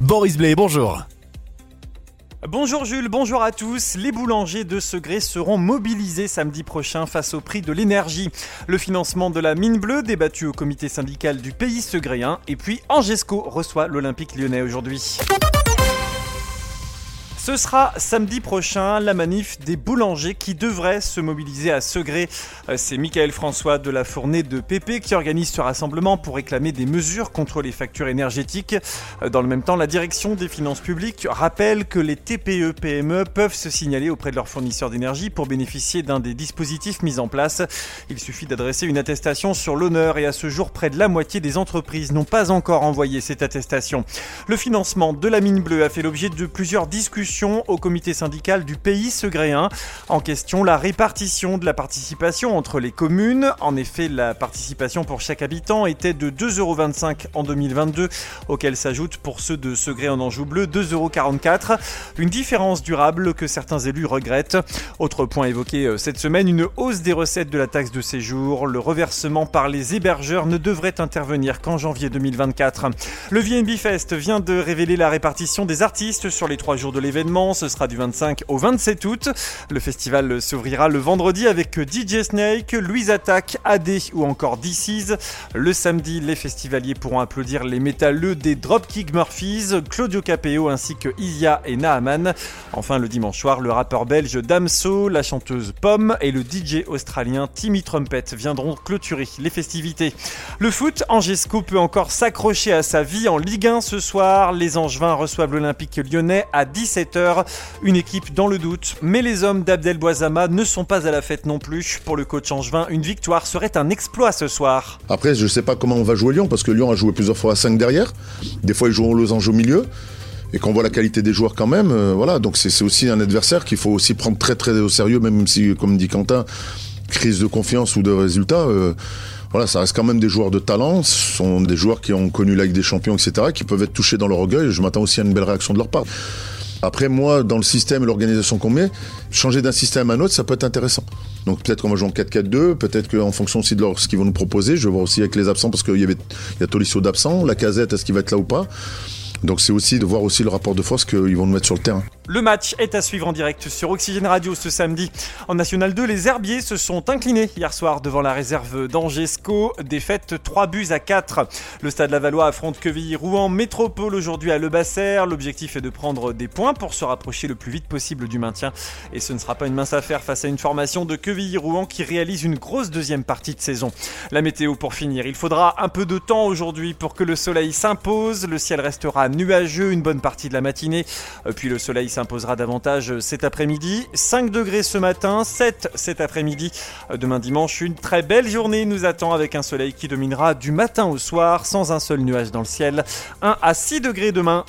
Boris Blay, bonjour. Bonjour Jules, bonjour à tous. Les boulangers de Segré seront mobilisés samedi prochain face au prix de l'énergie. Le financement de la mine bleue débattu au comité syndical du pays segréen. Et puis Angesco reçoit l'Olympique lyonnais aujourd'hui. Ce sera samedi prochain la manif des boulangers qui devraient se mobiliser à Segré. Euh, c'est Michael François de la Fournée de PP qui organise ce rassemblement pour réclamer des mesures contre les factures énergétiques. Euh, dans le même temps, la direction des finances publiques rappelle que les TPE-PME e peuvent se signaler auprès de leurs fournisseurs d'énergie pour bénéficier d'un des dispositifs mis en place. Il suffit d'adresser une attestation sur l'honneur et à ce jour, près de la moitié des entreprises n'ont pas encore envoyé cette attestation. Le financement de la mine bleue a fait l'objet de plusieurs discussions au comité syndical du pays segréen. En question, la répartition de la participation entre les communes. En effet, la participation pour chaque habitant était de 2,25€ en 2022, auquel s'ajoute pour ceux de Segré en Anjou Bleu 2,44€. Une différence durable que certains élus regrettent. Autre point évoqué euh, cette semaine, une hausse des recettes de la taxe de séjour. Le reversement par les hébergeurs ne devrait intervenir qu'en janvier 2024. Le VNB Fest vient de révéler la répartition des artistes sur les trois jours de l'événement ce sera du 25 au 27 août. Le festival s'ouvrira le vendredi avec DJ Snake, Louise Attack, AD ou encore DC's. Le samedi, les festivaliers pourront applaudir les métalleux des Dropkick Murphys, Claudio Capeo ainsi que Isia et Naaman. Enfin, le dimanche soir, le rappeur belge Damso, la chanteuse Pomme et le DJ australien Timmy Trumpet viendront clôturer les festivités. Le foot, Angesco peut encore s'accrocher à sa vie en Ligue 1 ce soir. Les Angevins reçoivent l'Olympique lyonnais à 17h. Une équipe dans le doute, mais les hommes d'Abdel Boisama ne sont pas à la fête non plus. Pour le coach angevin, une victoire serait un exploit ce soir. Après, je ne sais pas comment on va jouer Lyon, parce que Lyon a joué plusieurs fois à 5 derrière. Des fois, ils jouent aux losange au milieu et qu'on voit la qualité des joueurs quand même, euh, voilà. Donc c'est aussi un adversaire qu'il faut aussi prendre très très au sérieux, même si, comme dit Quentin, crise de confiance ou de résultat. Euh, voilà, ça reste quand même des joueurs de talent. Ce sont des joueurs qui ont connu la des Champions, etc., qui peuvent être touchés dans leur orgueil. Je m'attends aussi à une belle réaction de leur part. Après, moi, dans le système et l'organisation qu'on met, changer d'un système à un autre, ça peut être intéressant. Donc peut-être qu'on va jouer en 4-4-2, peut-être qu'en fonction aussi de ce qu'ils vont nous proposer, je vais voir aussi avec les absents, parce qu'il y avait il y a Tolisso d'absent, la casette, est-ce qu'il va être là ou pas donc c'est aussi de voir aussi le rapport de force qu'ils vont nous mettre sur le terrain. Le match est à suivre en direct sur Oxygène Radio ce samedi. En National 2, les Herbiers se sont inclinés hier soir devant la réserve d'Angesco. Défaite 3 buts à 4. Le stade Lavallois affronte Quevilly-Rouen Métropole aujourd'hui à Le Basser. L'objectif est de prendre des points pour se rapprocher le plus vite possible du maintien. Et ce ne sera pas une mince affaire face à une formation de Quevilly-Rouen qui réalise une grosse deuxième partie de saison. La météo pour finir. Il faudra un peu de temps aujourd'hui pour que le soleil s'impose. Le ciel restera nuageux une bonne partie de la matinée, euh, puis le soleil s'imposera davantage cet après-midi. 5 degrés ce matin, 7 cet après-midi. Euh, demain dimanche, une très belle journée nous attend avec un soleil qui dominera du matin au soir sans un seul nuage dans le ciel. 1 à 6 degrés demain.